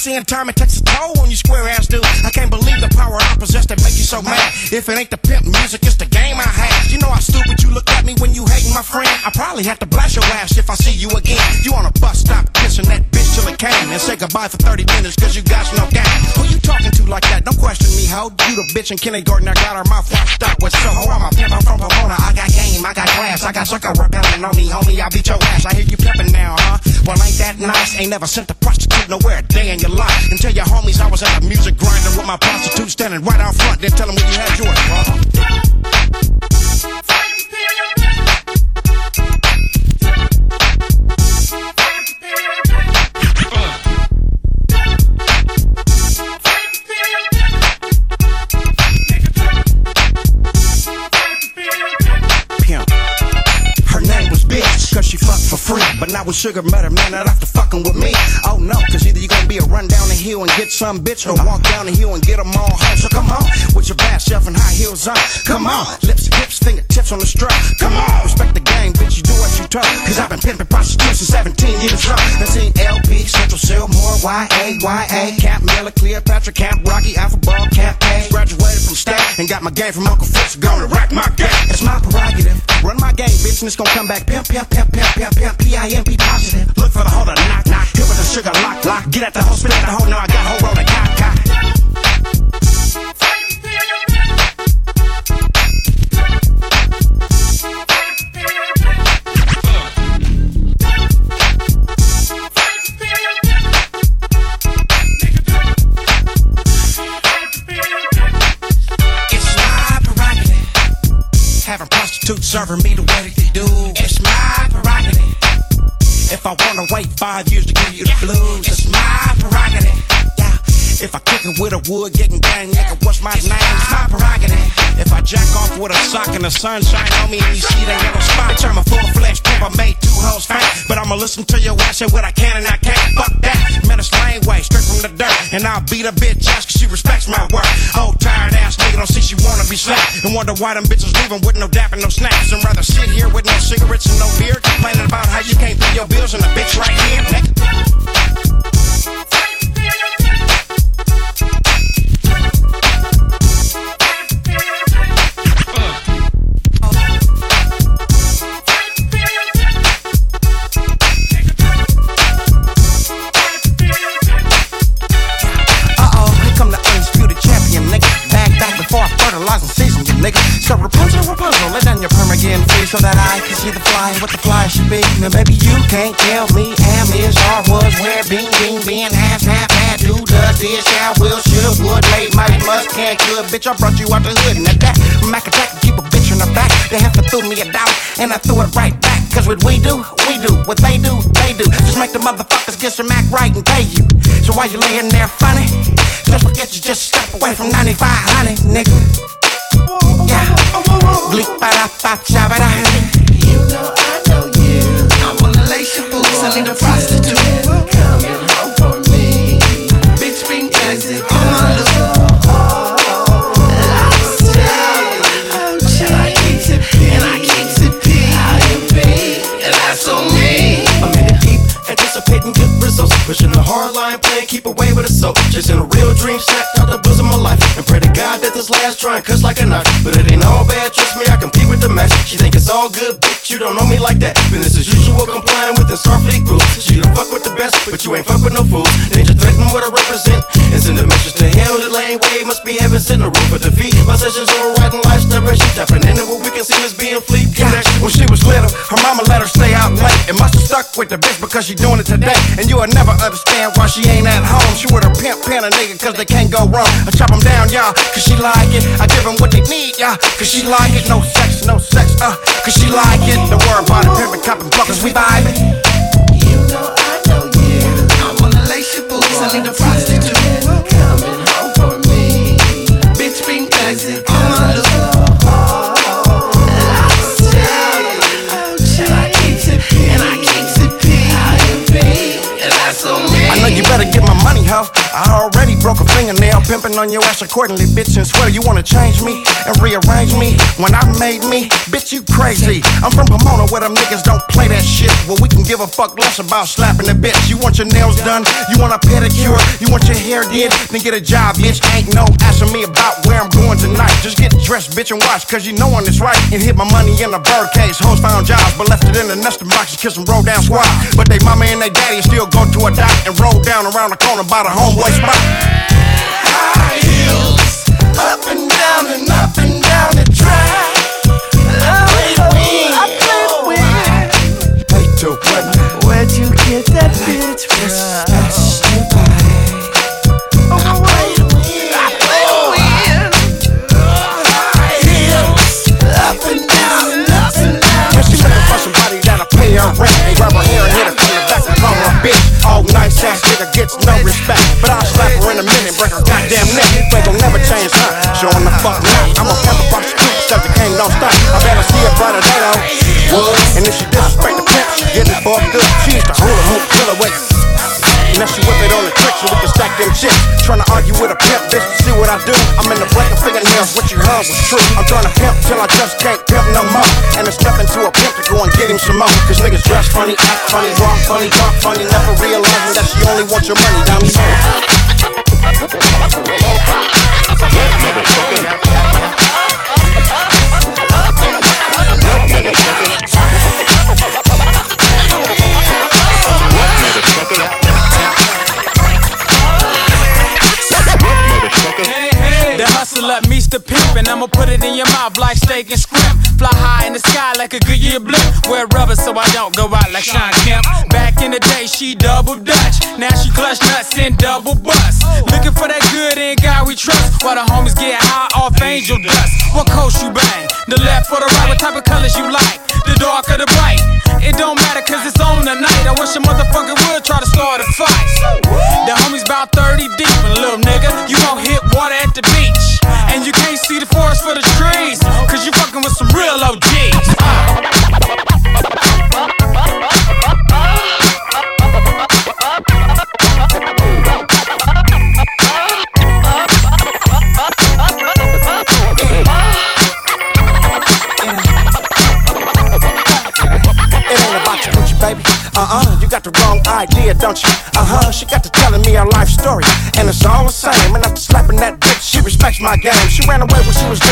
seeing time it takes a toll on you square ass dude. I can't believe the power I possess that make you so mad. If it ain't the pimp music, it's the game I have. You know how stupid you look at me when you hating my friend. I probably have to blast your ass if I see you again. You on a bus stop kissing that bitch till it came and say goodbye for 30 minutes cause you got no game. Who you talking to like that? Don't question me, hoe. You the bitch in kindergarten, I got her mouth washed up with soap. I'm a pimp, I'm from Pomona. I got game, I got class, I got sucker repelling on me, homie. I beat your ass. I hear you pimping now, huh? Well, ain't that nice? Ain't never sent a prostitute nowhere a day in your life. And tell your homies I was at a music grinder with my prostitute standing right out front. Then tell them where you had yours, bro. Sugar met her, man, not after fucking with me. Oh no, cause either you gonna be a run down the hill and get some bitch, or walk down the hill and get them all home. So come on, with your bad self and high heels on. Come on, lips, hips, fingertips on the strap. Come on, respect the game, bitch, you do what you told. Cause I've been pimping prostitution 17 years old. I seen LP, Central Cell, more YA, YA, Camp Miller, Cleopatra, Camp Rocky, Alpha Ball, got my game from Uncle Fritz. Gonna rack my game. It's my prerogative. Run my game, bitch, and it's gonna come back. Pimp, pimp, pimp, pimp, pimp, pimp, P-I-M-P positive. Look for the holder, knock, knock. Hit with the sugar, lock, lock. Get at the hoe, spit at the hoe. Now I got hoe rolling, cock, cock. Serving me the way that they do. It's my prerogative. If I wanna wait five years to give you the blues, it's my prerogative. Yeah. If I kick it with a wood, getting gang, nigga, what's my name? It's my prerogative. If I jack off with a sock and the sunshine on me and you see that yellow spot, turn my full flesh pimp, I made two hoes faint. But I'ma listen to your ass, say what I can and I can't. Fuck that. Man, it's lane way, straight from the dirt. And I'll beat a bitch ass cause she respects my work. Old tired ass nigga don't see she wanna be slapped. And wonder why them bitches leaving with no dap and no snaps. And rather sit here with no cigarettes and no beer, complaining about how you can't pay your bills and a bitch right here, nigga. And season you, nigga. So Rapunzel, Rapunzel, let down your perm again, please, so that I can see the fly, what the fly should be. Now, baby, you can't tell me am, is, or was, where, being, being, being, has, have, had, do, does, is, shall, will, should, would, late, might, must, can't, could. Bitch, I brought you out the hood, and at that, Mac attack and keep a bitch in the back. They have to throw me a dollar and I threw it right back. Cause what we do, we do. What they do, they do. Just make the motherfuckers get some act right and pay you. So while you laying there funny, just forget you just step away from 95, honey, nigga. Yeah. You know I know you. I. I need a prostitute coming home for me. Bitch, bring exit on my look. And I keep it P. And I keep it P. I am P. And that's on me. I'm in anticipating good results. Pushing the hard line, keep away with a soul. Chasing a real dream, this last try and cuss like a knife. But it ain't all bad, trust me, I compete the. She think it's all good, bitch, you don't know me like that. Business as usual, complying with the Starfleet rules. She don't fuck with the best, but you ain't fuck with no fools. Danger threaten what I represent. And send a message to him, the lane way must be heaven sent a room for defeat. My sessions on right and lifestyle, she tapping into what we can see as being fleet connection. When she was little, her mama let her stay out late. It must have stuck with the bitch because she doing it today. And you'll never understand why she ain't at home. She with her pimp pen a nigga cause they can't go wrong. I chop them down, y'all, cause she like it. I give them what they need, y'all, cause she like it. No sex, no sex, uh, cause she like it. The word about it, pimpin', coppin', buckets, we vibing. You know I know you. I wanna lace boots. I need a prostitute coming home for me. Bitch, bring exit on my look. And I keep it P. And I keep it P. I am P. And that's on me. I know you better get my money, ho. I already broke a fingernail, pimping on your ass accordingly, bitch. And swear you wanna change me and rearrange me when I made me, bitch. You crazy? I'm from Pomona where them niggas don't play that shit. Well, we can give a fuck less about slapping the bitch. You want your nails done? You want a pedicure? You want your hair did? Then get a job, bitch. Ain't no asking me about where I'm going tonight. Just get dressed, bitch, and watch, cause you know when it's right. And hit my money in a bird case. Hoes found jobs, but left it in the nesting boxes, kiss them roll down squad. But they mama and they daddy still go to a dock and roll down around the corner by the homeboy spot. High heels, up and down and up and down the track. Oh, hey, two, what? Where'd you get that bitch from? Up and down and up and down. And she looking for somebody that'll pay her rent. Grab her hair and hit her from the back and call her a bitch. All ass nigga gets no respect. But I'll slap her in a minute, break her goddamn neck. Ain't gon' never change her. Showing the fuck now. I'm a pimp prostitute, cause the king don't stop. I better see a brighter day though. And if she disrespect the pimp, she getting fucked up. She used to hula hoop killer with. Now she whip it on the trick so we can stack them chips. Tryna argue with a pimp, bitch, to see what I do. I'm in the breaking fingernails, what you heard was true. I'm tryna pimp till I just can't pimp no more. And it's stepping to a pimp to go and get him some more. Cause niggas dress funny, act funny, walk funny, talk funny, never realizing that she only wants your money, down the The hustler meets the pimp, and I'ma put it in your mouth like steak and scrimp. Fly high in the sky like a Goodyear blimp. Wear rubber so I don't go out like Shawn Kemp. Back in the day, she double dutch. Now she clutch nuts and double bust. Looking for that good in God we trust. While the homies get high off angel dust. What coast you bang? The left or the right? What type of colors you like? The dark or the bright? It don't matter cause it's on tonight. I wish a motherfucker would try to start a fight. The homies about 30 deep, and little nigga, you gon' hit water at the beach. And you can't see the forest for the trees, cause you fucking with some real OGs. Uh.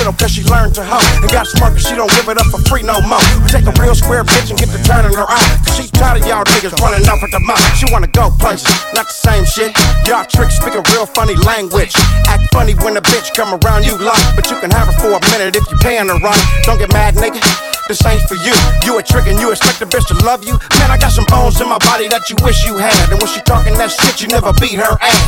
She cause she learned to hoe. And got smart cause she don't give it up for free no more. We take a real square bitch and get to turning her out. Cause she's tired of y'all niggas running off at the mouth. She wanna go places, not the same shit. Y'all tricks speak a real funny language. Act funny when a bitch come around you like. But you can have her for a minute if you paying her right. Don't get mad, nigga. This ain't for you. You a trick and you expect a bitch to love you. Man, I got some bones in my body that you wish you had. And when she talking that shit, you never beat her ass.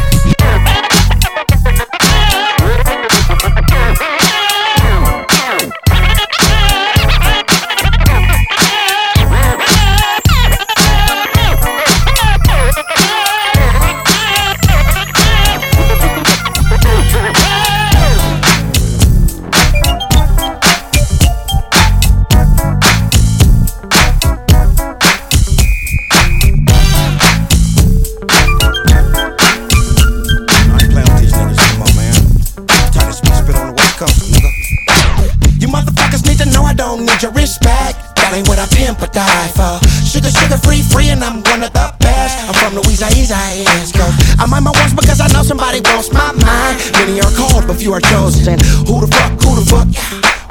For. Sugar, free, free, and I'm one of the best. I'm from Louisiana, Coast. I mind my words because I know somebody wants my mind. Many are called, but few are chosen. Who the fuck, who the fuck,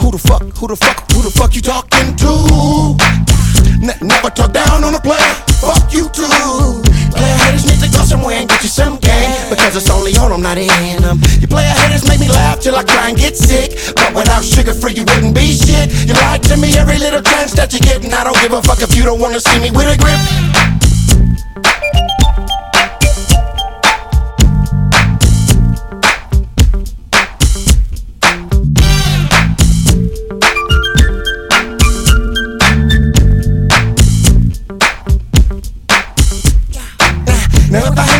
who the fuck, who the fuck, who the fuck you talking to? N- never talk down on a player. Fuck you too. It's only on them, not in them. You player haters make me laugh till I cry and get sick. But without Suga Free, you wouldn't be shit. You lied to me every little chance that you get. And I don't give a fuck if you don't wanna see me with a grip. Now if I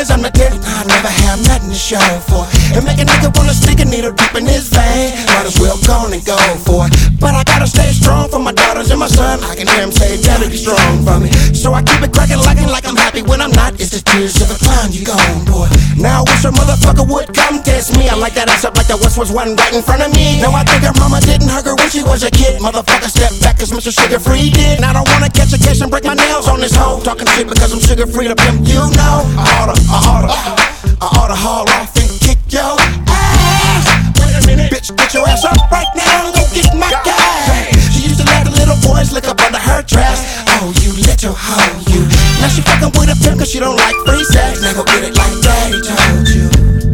niggas, I'm the tenth. I never have to for. And make a nigga wanna stick a needle deep in his vein. Might as well go and go for it. But I got Gotta stay strong for my daughters and my son. I can hear him say, Daddy, be strong for me. So I keep it cracking, lacking like I'm happy when I'm not. It's the tears of a clown, you gone, boy. Now I wish a motherfucker would come test me. I like that ass up like the West was one right in front of me. Now I think her mama didn't hug her when she was a kid. Motherfucker, step back, cause Mr. Suga Free did. And I don't wanna catch a case and break my nails on this hoe. Talking shit because I'm Suga Free to pimp, you know. I oughta, I oughta, I oughta haul off and kick your ass. Wait a minute, bitch, get your ass up right now and go get my gas. She used to let the little boys lick up under her dress. Oh, you little hoe, you. Now she fucking with a pimp cause she don't like free sex. Now go get it like daddy told you.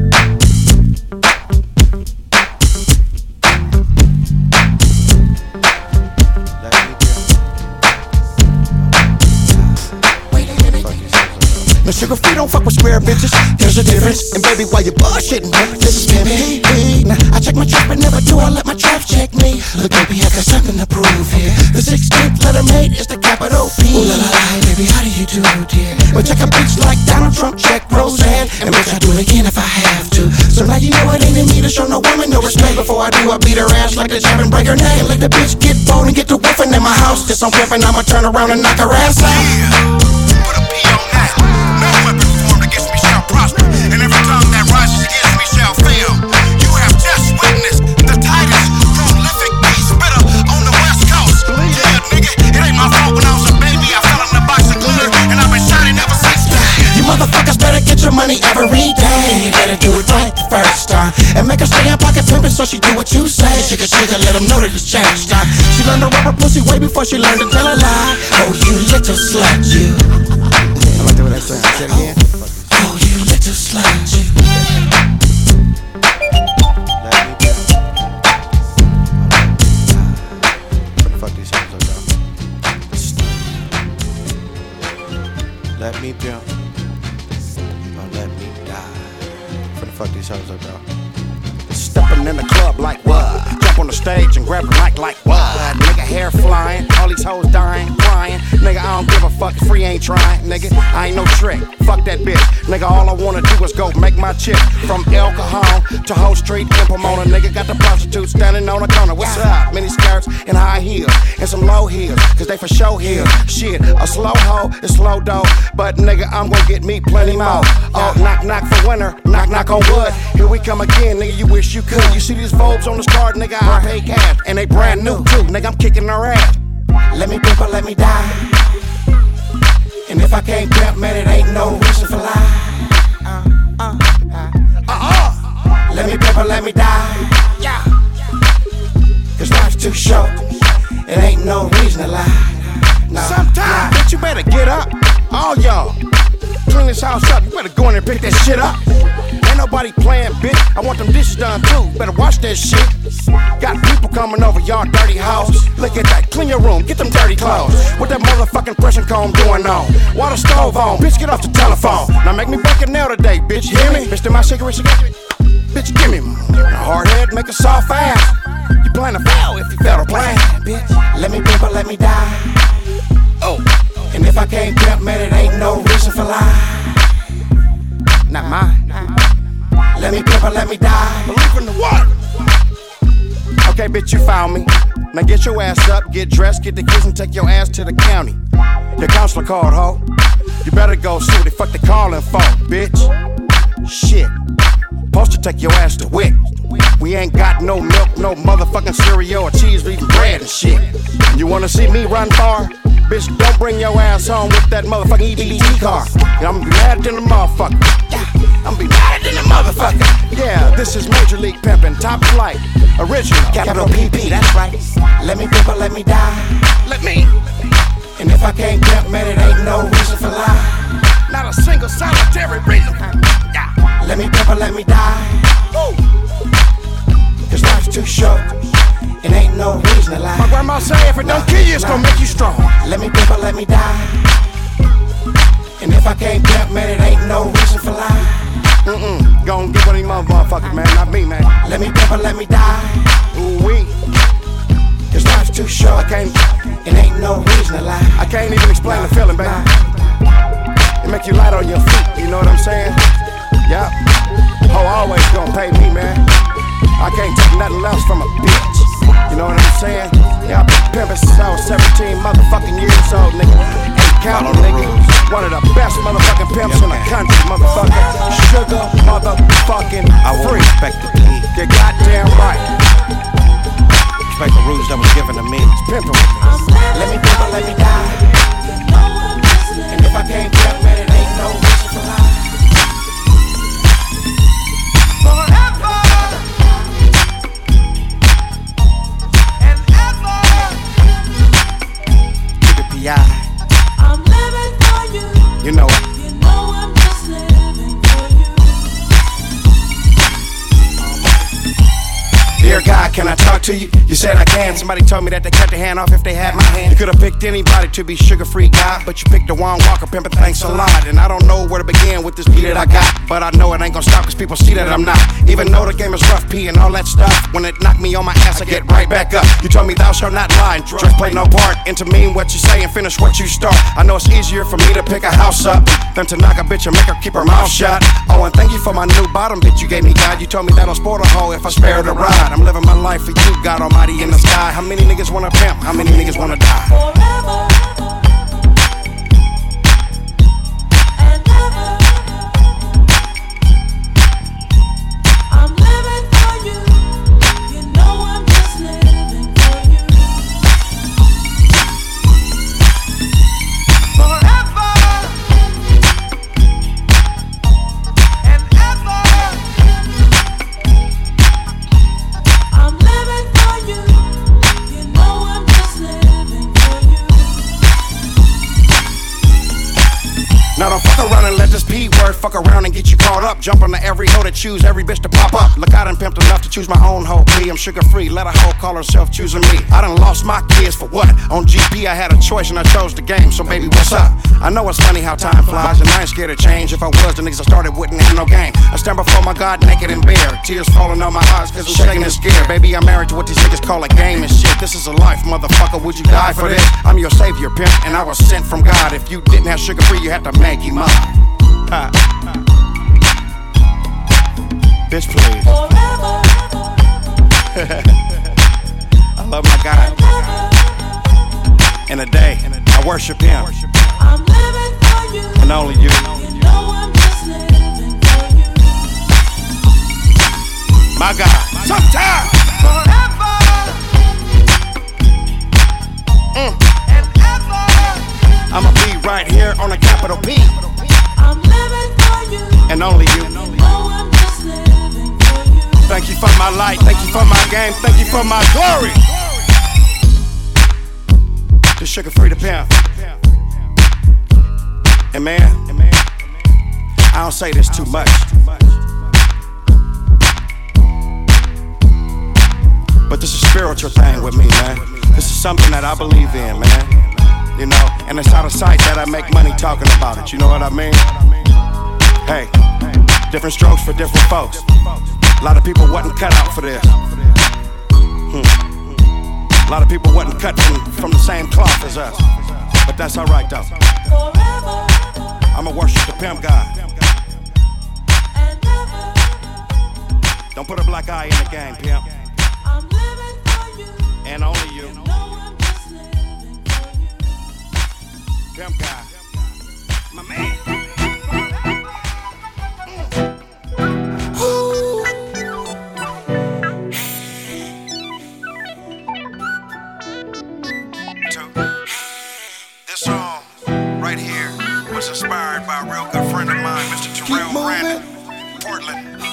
Sugar free, don't fuck with square bitches. There's a difference. And baby, why you bullshitting, this is pimpy. Now, I check my trap, but never do I let my trap check me. Look, baby, I got something to prove here. The 16th letter made is the capital P. Ooh la la la, baby, how do you do, dear? But check a bitch like Donald Trump, check Roseanne. And bitch, I do it again if I have to. So now you know it ain't in me to show no woman no respect. Before I do, I beat her ass like a jab and break her neck. Let the bitch get bold and get to whiffing in my house. Just on pimping, I'ma turn around and knock her ass out. Money every day. Better do it right the first time. And make her stay in pocket pimpin' so she do what you say. Sugar, sugar, let them know that it's changed time. She learned to rub her pussy way before she learned to tell a lie. Oh, you little slut, you. I like the way that sounds. Say it again. Oh, you little slut, you. Fuck these hoes up, dog. Let me pimp. Let me die. Finna fuck these hoes up, dog. Stepping in the club like what? Jump on the stage and grab a mic like what? Nigga, hair flying, all these hoes dying, crying. Nigga, I don't give a fuck free ain't trying. Nigga, I ain't no trick. Fuck that bitch. Nigga, all I wanna do is go make my chip. From El Cajon to Ho Street in Pomona. Nigga, got the prostitute standing on the corner. What's up? Mini skirts and high heels and some low heels, cause they for show heels. Shit, a slow hoe is slow dough. But nigga, I'm gonna get me plenty more. Oh, knock, knock for winter, knock, knock on wood. Here we come again, nigga, you wish you could. You see these Vobes on the card, nigga, I pay cash. And they brand new too, nigga, I'm kicking their ass. Let me pimp or let me die. And if I can't pimp, man, it ain't no reason for lie. Uh, uh, uh, uh, Let me pimp or let me die. Yeah. Cause life's too short. It ain't no reason to lie. Nah, Sometimes, nah. bitch, you better get up. All y'all. Clean this house up. You better go in and pick that shit up. Ain't nobody playing, bitch. I want them dishes done too. Better watch that shit. Got people coming over y'all dirty house. Look at that. Clean your room. Get them dirty clothes. What that motherfucking pressure comb doing on? Water stove on. Bitch, get off the telephone. Now make me break it now today, bitch. Hear me? Bitch, my cigarette, cigarette. Bitch, give me. A hard head, make a soft ass. You plan to fail if you fail to plan, bitch. Let me pimp or let me die. Oh, And if I can't pimp, man, it ain't no reason for lie. not mine. Let me pimp or let me die. Believe in the water. Okay, bitch, you found me. Now get your ass up, get dressed, get the kids, and take your ass to the county. Your counselor called, ho. You better go see what the fuck they calling for, bitch. Shit. Supposed to take your ass to WIC. We ain't got no milk, no motherfucking cereal or cheese, even bread and shit. You wanna see me run far? Bitch, don't bring your ass home with that motherfucking EBT car. And I'm mad than a motherfucker. I'm be mad than a motherfucker. Yeah, this is Major League Pimpin', top flight, original. Capital PP, that's right. Let me pimp or let me die. Let me. And if I can't pimp, man, it ain't no reason for lie. Not a single solitary reason. Yeah. Let me pimp or let me die. Woo. Cause life's too short. It ain't no reason to lie. My grandma say if it don't kill you, it's gonna make you strong. Let me pimp or let me die. And if I can't pimp, man, it ain't no reason for lie. Mm-mm. Gonna get one of these motherfuckers, man. Not me, man. Let me pimp or let me die. Ooh wee. Cause life's too short. I can't. It ain't no reason to lie. I can't even explain the feeling, baby. It make you light on your feet. You know what I'm saying? Yup. Ho always gonna pay me, man. I can't take nothing else from a Dear God, can I talk to you? You said I can. Somebody told me that they cut their hand off if they had my hand. You could have picked anybody to be Suga Free God, but you picked the Juan Walker pimp. Thanks a lot. And I don't know where to begin with this beat that I got, but I know it ain't gonna stop because people see that I'm not. Even though the game is rough, P and all that stuff. When it knocked me on my ass, I get right back up. You told me thou shalt not lie, and just play no part. Into mean what you say and finish what you start. I know it's easier for me to pick a house up than to knock a bitch and make her keep her mouth shut. Oh, and thank you for my new bottom bitch you gave me, God. You told me that I'll sport a hoe if I spare the ride. I'm living my life for you, God Almighty in the sky. How many niggas wanna pimp? How many niggas wanna die? Forever choose every bitch to pop up. Look, I done pimped enough to choose my own hoe. Me, I'm Suga Free. Let a hoe call herself choosing me. I done lost my kids for what? On GP, I had a choice and I chose the game. So baby, what's up? I know it's funny how time flies and I ain't scared of change. If I was, the niggas I started wouldn't have no game. I stand before my God naked and bare. Tears falling on my eyes cause I'm shaking and scared. Baby, I'm married to what these niggas call a game and shit. This is a life, motherfucker. Would you die for this? I'm your savior, pimp, and I was sent from God. If you didn't have Suga Free, you had to make him up. Ha. Bitch, please. Forever I love my God. In a day, I worship Him, I'm living for you. and only you. You know I'm just living for you. My God. Sometimes. Mm. I'ma be right here on a capital P, I'm living for you. and only you. You for my light. Thank you for my game. Thank you for my glory. The Suga Free to pimp. And man, I don't say this too much. But this is a spiritual thing with me, man. This is something that I believe in, man. You know, and it's out of sight that I make money talking about it. You know what I mean? Hey, different strokes for different folks. A lot of people wasn't cut out for this. Hmm. A lot of people wasn't cut from, from the same cloth as us. But that's alright though. Forever I'ma worship the pimp God. Don't put a black eye in the game, pimp. I'm living for you. And only you. Know I'm just living for you. Pimp God. My man. Portland.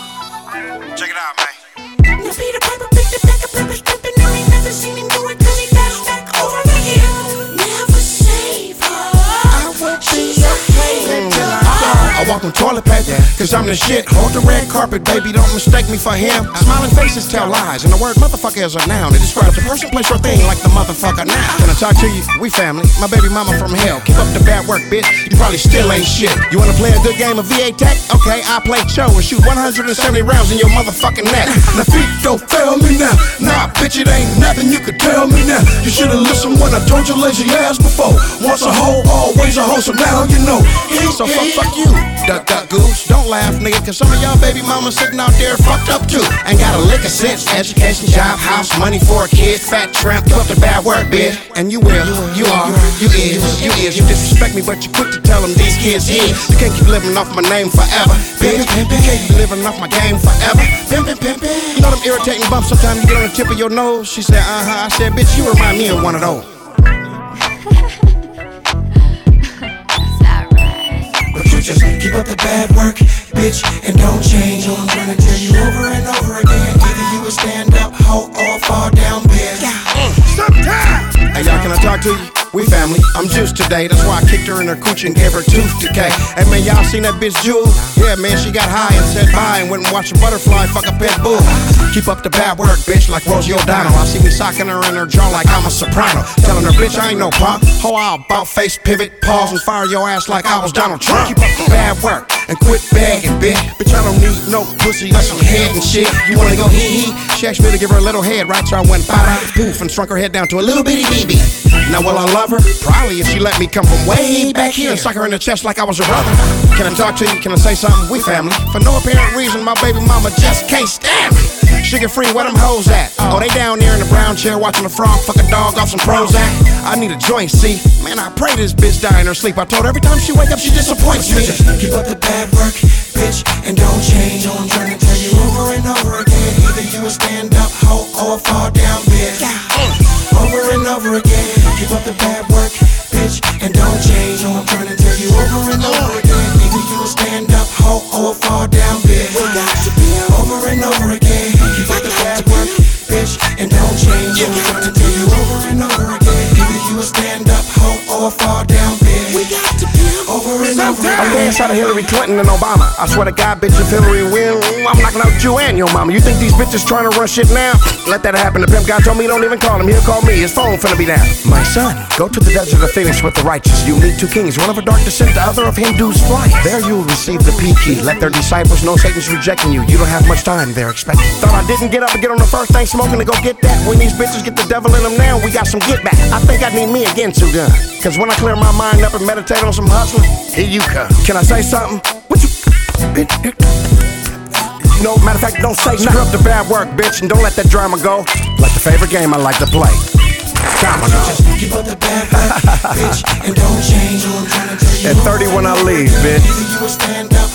I'm the shit. Hold the red carpet, baby, don't mistake me for him. Smiling faces tell lies, and the word motherfucker is a noun. It describes a person, place, or thing like the motherfucker now. Can I talk to you? We family. My baby mama from hell. Keep up the bad work, bitch. You probably still ain't shit. You wanna play a good game of VA Tech? Okay, I play Cho and shoot 170 rounds in your motherfucking neck. Now feet don't fail me now. Nah, bitch, it ain't nothing you could tell me now. You should've listened when I told your lazy ass before. Once a hoe, always a hoe, so now you know. So fuck, fuck you. Duck, duck, goose. Don't laugh, nigga, cause some of y'all baby mamas sitting out there fucked up too. Ain't got a lick of sense, education, job, house, money for a kid, fat tramp, you up to bad work, bitch. And you will, you are, you is, you is. You disrespect me, but you quick to tell them these kids here. You can't keep living off my name forever. Pimpin', pimpin', you can't keep living off my game forever. Pimpin', pimpin'. You know them irritating bumps sometimes you get on the tip of your nose? She said, uh huh. I said, bitch, you remind me of one of those. But you just keep up the bad work, bitch, and don't change. I'm gonna tell you over and over again. Either you will stand up, hoe, or fall down, bitch. Uh, sometimes. Hey, y'all, can I talk to you? We family. I'm Juice today. That's why I kicked her in her cooch and gave her tooth decay. Hey, man, y'all seen that bitch Jewel? Yeah, man, she got high and said bye and went and watched a butterfly fuck a pet bull. Keep up the bad work, bitch, like Rosie O'Donnell. I see me socking her in her jaw like I'm a soprano. Telling her, bitch, I ain't no pop. Hoe, I'll about face, pivot, pause, and fire your ass like I was Donald Trump. Keep up the bad work and quit begging, bitch. Bitch, I don't need no pussy or some head and shit. You wanna go hee hee? She asked me to give her a little head, right? So I went ba poof and shrunk her head down to a little bitty BB. Now will I love her? Probably if she let me come from way back here and suck her in the chest like I was her brother. Can I talk to you? Can I say something? We family. For no apparent reason, my baby mama just can't stand me. Suga Free, where them hoes at? Oh, they down there in the brown chair watching the frog fuck a dog off some Prozac. I need a joint, see? Man, I pray this bitch die in her sleep. I told her every time she wake up, she disappoints me. Just keep up the bad work, bitch, and don't change. I'm trying to tell you over and over again. Either you will stand up, hoe, or fall down, bitch. Over and over again. Keep up the bad work, out Hillary Clinton and Obama. I swear to God, bitch, if Hillary win, I'm knocking out you and your mama. You think these bitches trying to run shit now? Let that happen. The pimp guy told me don't even call him. He'll call me. His phone finna be down. My son, go to the desert of Phoenix with the righteous. You meet two kings, one of a dark descent, the other of Hindus flight. There you will receive the P key. Let their disciples know Satan's rejecting you. You don't have much time. They're expecting. Thought I didn't get up and get on the first thing smoking to go get that. When these bitches get the devil in them now, we got some get back. I think I need me again, Ginsu gun. Cause when I clear my mind up and meditate on some hustling, here you come. Can I say something? What you? No, matter of fact, don't say nothing. Screw up the bad work, bitch, and don't let that drama go. Like the favorite game I like to play. Domino. Just keep up the bad work, bitch, and don't change. I'm trying to tell you At 30 when I leave, bitch. You will stand up,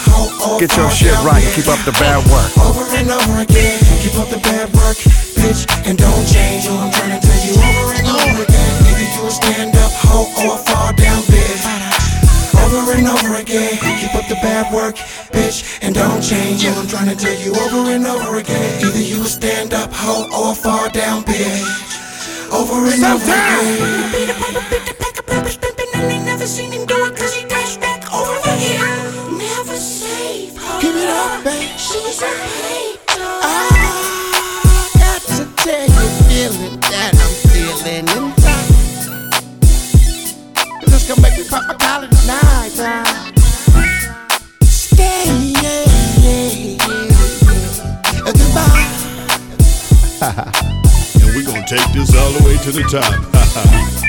Get your shit right. bitch. Keep up the bad work. Over and over again. Keep up the bad work, bitch, and don't change. Keep up the bad work, bitch, and don't change. I'm trying to tell you over and over again. Either you stand up, hoe, or fall down, bitch. Over and over again. Beat up on the beat, the pack of rappers pimping, and they never seen him do it 'cause he dashed back over the hill. Never save her. Give it up, babe. She's a hater. Ah. To the top.